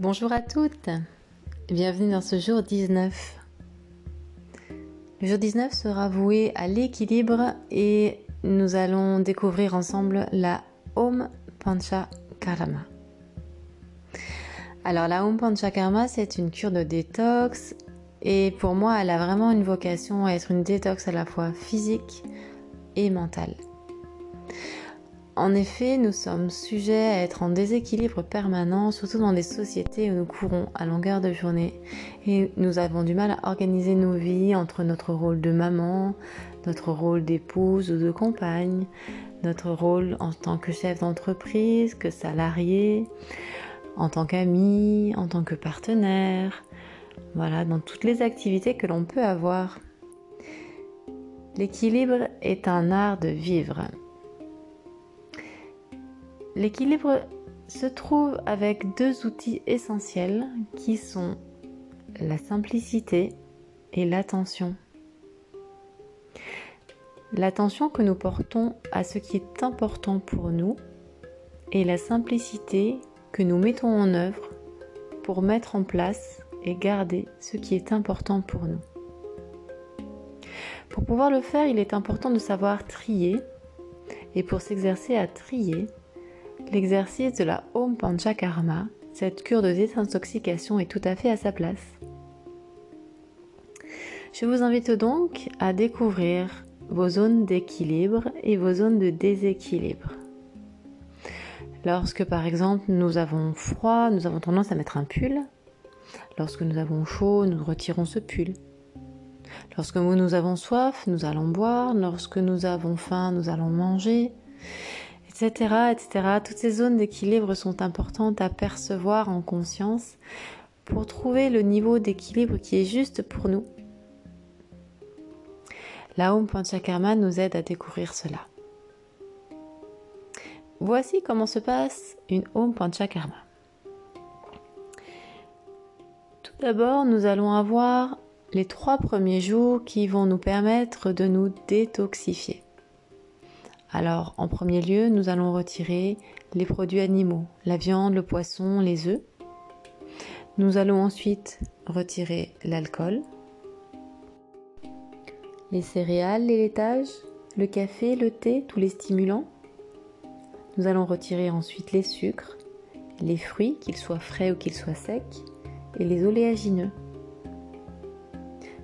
Bonjour à toutes, bienvenue dans ce jour 19. Le jour 19 sera voué à l'équilibre et nous allons découvrir ensemble la Om Pancha Karma. Alors la Om Pancha Karma, c'est une cure de détox et pour moi, elle a vraiment une vocation à être une détox à la fois physique et mentale. En effet, nous sommes sujets à être en déséquilibre permanent, surtout dans des sociétés où nous courons à longueur de journée et nous avons du mal à organiser nos vies entre notre rôle de maman, notre rôle d'épouse ou de compagne, notre rôle en tant que chef d'entreprise, que salarié, en tant qu'ami, en tant que partenaire, voilà, dans toutes les activités que l'on peut avoir. L'équilibre est un art de vivre. L'équilibre se trouve avec deux outils essentiels qui sont la simplicité et l'attention. L'attention que nous portons à ce qui est important pour nous et la simplicité que nous mettons en œuvre pour mettre en place et garder ce qui est important pour nous. Pour pouvoir le faire, il est important de savoir trier et pour s'exercer à trier, L'exercice de la Om Panchakarma, cette cure de désintoxication est tout à fait à sa place. Je vous invite donc à découvrir vos zones d'équilibre et vos zones de déséquilibre. Lorsque par exemple nous avons froid, nous avons tendance à mettre un pull. Lorsque nous avons chaud, nous retirons ce pull. Lorsque nous avons soif, nous allons boire. Lorsque nous avons faim, nous allons manger etc., etc. Toutes ces zones d'équilibre sont importantes à percevoir en conscience pour trouver le niveau d'équilibre qui est juste pour nous. La Om Panchakarma nous aide à découvrir cela. Voici comment se passe une Om Panchakarma. Tout d'abord, nous allons avoir les trois premiers jours qui vont nous permettre de nous détoxifier. Alors, en premier lieu, nous allons retirer les produits animaux, la viande, le poisson, les œufs. Nous allons ensuite retirer l'alcool, les céréales, les laitages, le café, le thé, tous les stimulants. Nous allons retirer ensuite les sucres, les fruits, qu'ils soient frais ou qu'ils soient secs, et les oléagineux.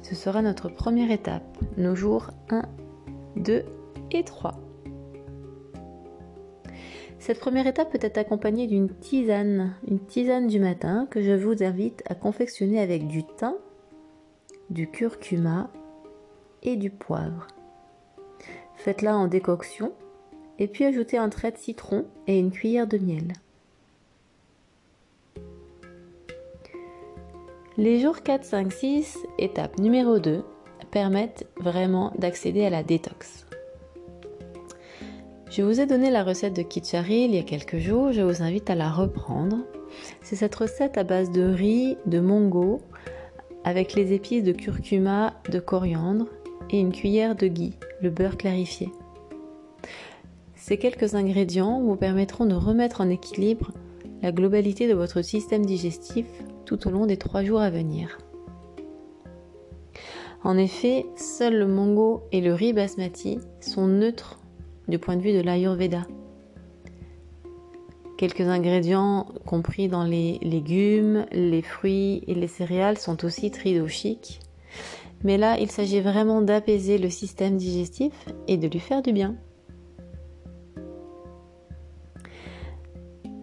Ce sera notre première étape, nos jours 1, 2 et 3. Cette première étape peut être accompagnée d'une tisane, une tisane du matin que je vous invite à confectionner avec du thym, du curcuma et du poivre. Faites-la en décoction et puis ajoutez un trait de citron et une cuillère de miel. Les jours 4, 5, 6, étape numéro 2, permettent vraiment d'accéder à la détox. Je vous ai donné la recette de Kichari il y a quelques jours, je vous invite à la reprendre. C'est cette recette à base de riz, de mongo, avec les épices de curcuma, de coriandre et une cuillère de ghee, le beurre clarifié. Ces quelques ingrédients vous permettront de remettre en équilibre la globalité de votre système digestif tout au long des trois jours à venir. En effet, seul le mongo et le riz basmati sont neutres du point de vue de l'Ayurveda. Quelques ingrédients compris dans les légumes, les fruits et les céréales sont aussi tridoshiques. Mais là, il s'agit vraiment d'apaiser le système digestif et de lui faire du bien.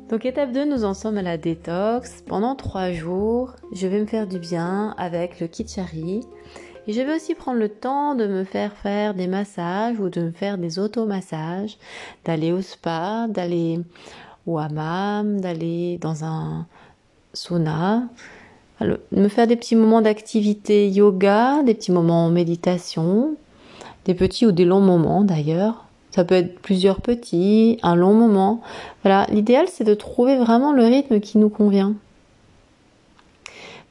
Donc étape 2, nous en sommes à la détox. Pendant 3 jours, je vais me faire du bien avec le kichari et je vais aussi prendre le temps de me faire faire des massages ou de me faire des automassages, d'aller au spa, d'aller au hammam, d'aller dans un sauna, de me faire des petits moments d'activité yoga, des petits moments en méditation, des petits ou des longs moments d'ailleurs. Ça peut être plusieurs petits, un long moment. Voilà, l'idéal c'est de trouver vraiment le rythme qui nous convient.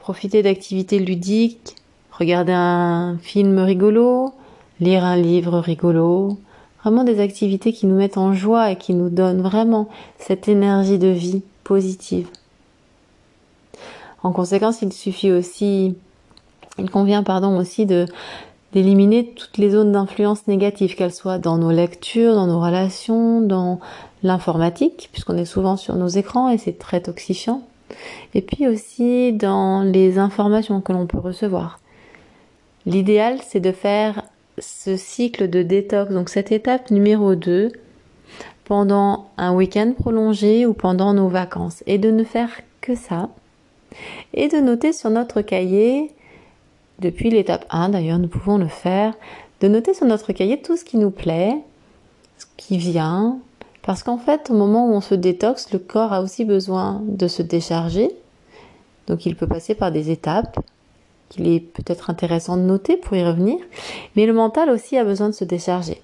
Profiter d'activités ludiques, regarder un film rigolo, lire un livre rigolo, vraiment des activités qui nous mettent en joie et qui nous donnent vraiment cette énergie de vie positive. En conséquence, il suffit aussi, il convient pardon aussi de d'éliminer toutes les zones d'influence négatives, qu'elles soient dans nos lectures, dans nos relations, dans l'informatique, puisqu'on est souvent sur nos écrans et c'est très toxifiant, et puis aussi dans les informations que l'on peut recevoir. L'idéal, c'est de faire ce cycle de détox, donc cette étape numéro 2, pendant un week-end prolongé ou pendant nos vacances, et de ne faire que ça, et de noter sur notre cahier, depuis l'étape 1 d'ailleurs, nous pouvons le faire, de noter sur notre cahier tout ce qui nous plaît, ce qui vient, parce qu'en fait, au moment où on se détoxe, le corps a aussi besoin de se décharger, donc il peut passer par des étapes qu'il est peut-être intéressant de noter pour y revenir, mais le mental aussi a besoin de se décharger.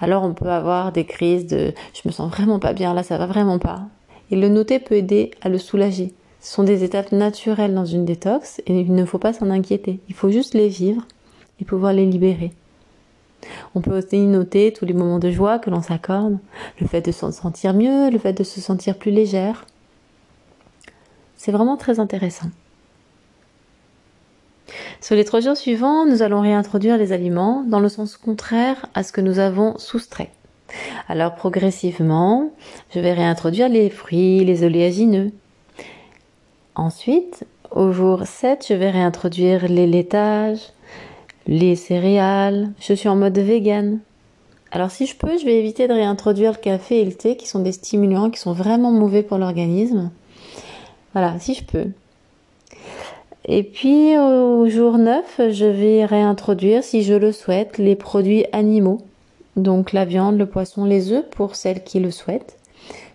Alors on peut avoir des crises de je me sens vraiment pas bien là, ça va vraiment pas. Et le noter peut aider à le soulager. Ce sont des étapes naturelles dans une détox et il ne faut pas s'en inquiéter. Il faut juste les vivre et pouvoir les libérer. On peut aussi noter tous les moments de joie que l'on s'accorde, le fait de se sentir mieux, le fait de se sentir plus légère. C'est vraiment très intéressant. Sur les trois jours suivants, nous allons réintroduire les aliments dans le sens contraire à ce que nous avons soustrait. Alors progressivement, je vais réintroduire les fruits, les oléagineux, Ensuite, au jour 7, je vais réintroduire les laitages, les céréales. Je suis en mode vegan. Alors si je peux, je vais éviter de réintroduire le café et le thé qui sont des stimulants qui sont vraiment mauvais pour l'organisme. Voilà, si je peux. Et puis au jour 9, je vais réintroduire, si je le souhaite, les produits animaux. Donc la viande, le poisson, les œufs pour celles qui le souhaitent.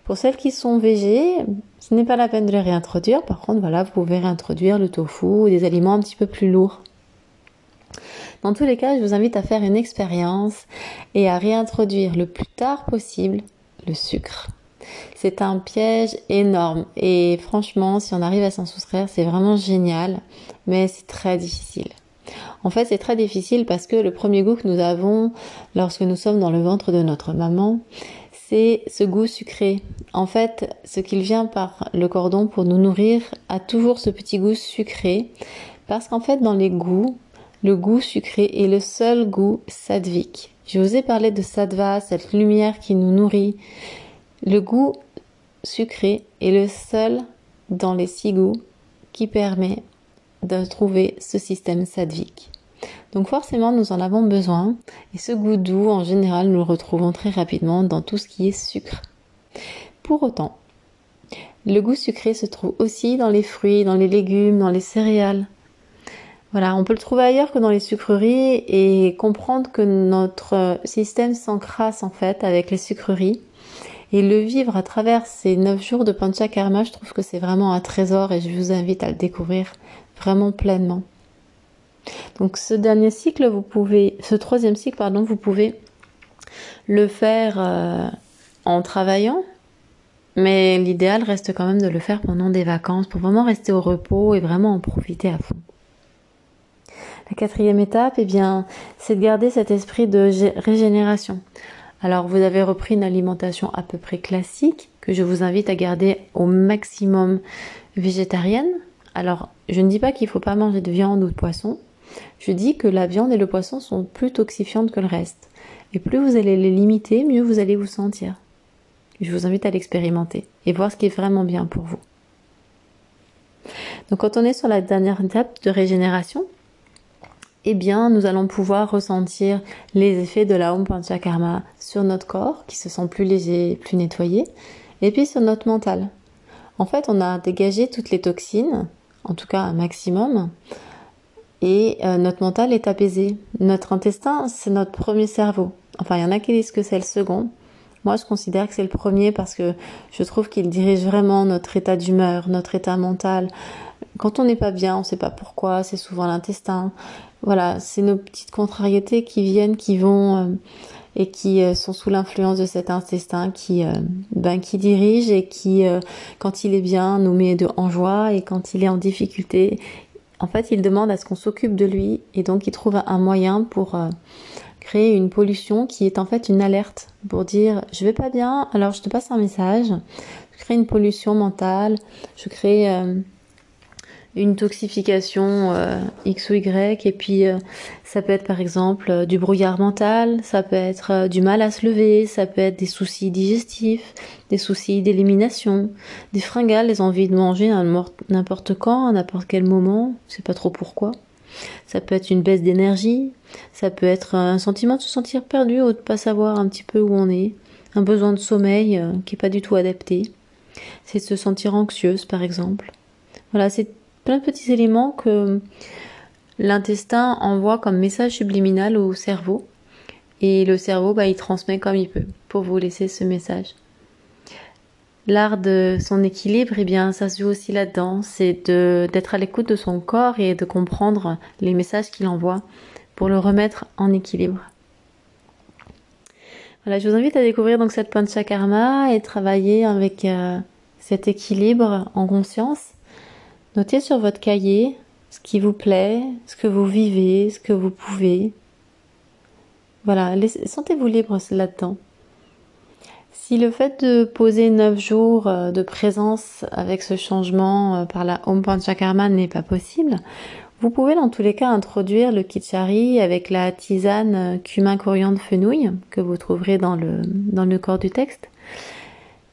Pour celles qui sont végées, ce n'est pas la peine de les réintroduire. Par contre, voilà, vous pouvez réintroduire le tofu ou des aliments un petit peu plus lourds. Dans tous les cas, je vous invite à faire une expérience et à réintroduire le plus tard possible le sucre. C'est un piège énorme et franchement, si on arrive à s'en soustraire, c'est vraiment génial, mais c'est très difficile. En fait, c'est très difficile parce que le premier goût que nous avons lorsque nous sommes dans le ventre de notre maman, c'est ce goût sucré. En fait, ce qu'il vient par le cordon pour nous nourrir a toujours ce petit goût sucré, parce qu'en fait, dans les goûts, le goût sucré est le seul goût sadvique. Je vous ai parlé de sattva, cette lumière qui nous nourrit. Le goût sucré est le seul dans les six goûts qui permet de trouver ce système sadvique. Donc forcément, nous en avons besoin. Et ce goût doux, en général, nous le retrouvons très rapidement dans tout ce qui est sucre. Pour autant, le goût sucré se trouve aussi dans les fruits, dans les légumes, dans les céréales. Voilà, on peut le trouver ailleurs que dans les sucreries et comprendre que notre système s'encrasse en fait avec les sucreries. Et le vivre à travers ces 9 jours de Panchakarma, je trouve que c'est vraiment un trésor et je vous invite à le découvrir vraiment pleinement. Donc ce dernier cycle, vous pouvez, ce troisième cycle, pardon, vous pouvez le faire euh, en travaillant, mais l'idéal reste quand même de le faire pendant des vacances pour vraiment rester au repos et vraiment en profiter à fond. La quatrième étape, eh bien, c'est de garder cet esprit de régénération. Alors, vous avez repris une alimentation à peu près classique que je vous invite à garder au maximum végétarienne. Alors, je ne dis pas qu'il ne faut pas manger de viande ou de poisson, je dis que la viande et le poisson sont plus toxifiantes que le reste. Et plus vous allez les limiter, mieux vous allez vous sentir. Je vous invite à l'expérimenter et voir ce qui est vraiment bien pour vous. Donc quand on est sur la dernière étape de régénération, eh bien, nous allons pouvoir ressentir les effets de la Om Panchakarma sur notre corps, qui se sent plus léger, plus nettoyé, et puis sur notre mental. En fait, on a dégagé toutes les toxines, en tout cas un maximum, et euh, notre mental est apaisé. Notre intestin, c'est notre premier cerveau. Enfin, il y en a qui disent que c'est le second. Moi, je considère que c'est le premier parce que je trouve qu'il dirige vraiment notre état d'humeur, notre état mental. Quand on n'est pas bien, on ne sait pas pourquoi, c'est souvent l'intestin. Voilà, c'est nos petites contrariétés qui viennent, qui vont euh, et qui euh, sont sous l'influence de cet intestin qui, ben, qui dirige et qui, quand il est bien, nous met de, en joie et quand il est en difficulté, en fait, il demande à ce qu'on s'occupe de lui et donc il trouve un moyen pour euh, créer une pollution qui est en fait une alerte pour dire je vais pas bien, alors je te passe un message. Je crée une pollution mentale, je crée euh, une toxification euh, X ou Y, et puis euh, ça peut être par exemple euh, du brouillard mental, ça peut être du mal à se lever, ça peut être des soucis digestifs, des soucis d'élimination, des fringales, les envies de manger n'importe quand, à n'importe quel moment, je sais pas trop pourquoi. Ça peut être une baisse d'énergie, ça peut être un sentiment de se sentir perdu ou de pas savoir un petit peu où on est, un besoin de sommeil qui est pas du tout adapté. C'est de se sentir anxieuse par exemple. Voilà, c'est plein de petits éléments que l'intestin envoie comme message subliminal au cerveau. Et le cerveau, bah, il transmet comme il peut pour vous laisser ce message. L'art de son équilibre, eh bien, ça se joue aussi là-dedans. C'est d'être à l'écoute de son corps et de comprendre les messages qu'il envoie pour le remettre en équilibre. Voilà, je vous invite à découvrir donc cette panchakarma et travailler avec euh, cet équilibre en conscience Notez sur votre cahier ce qui vous plaît, ce que vous vivez, ce que vous pouvez. Voilà, sentez-vous libre là-dedans. Si le fait de poser 9 jours euh, de présence avec ce changement euh, par la Om Panchakarma n'est pas possible, vous pouvez dans tous les cas introduire le Kichari avec la tisane euh, cumin coriandre fenouil que vous trouverez dans le, dans le corps du texte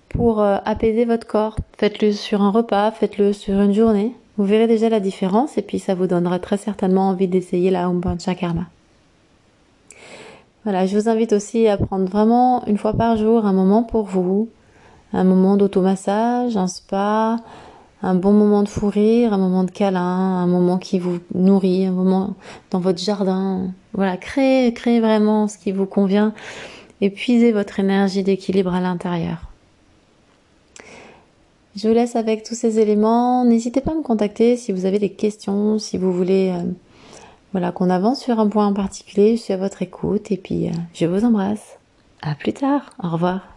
pour euh, apaiser votre corps. Faites-le sur un repas, faites-le sur une journée. Vous verrez déjà la différence et puis ça vous donnera très certainement envie d'essayer la Om Karma. Voilà, je vous invite aussi à prendre vraiment une fois par jour un moment pour vous, un moment d'automassage, un spa, un bon moment de fou rire, un moment de câlin, un moment qui vous nourrit, un moment dans votre jardin. Voilà, créez, créez vraiment ce qui vous convient et puisez votre énergie d'équilibre à l'intérieur. Je vous laisse avec tous ces éléments. N'hésitez pas à me contacter si vous avez des questions, si vous voulez euh, voilà, qu'on avance sur un point en particulier. Je suis à votre écoute et puis euh, je vous embrasse. À plus tard. Au revoir.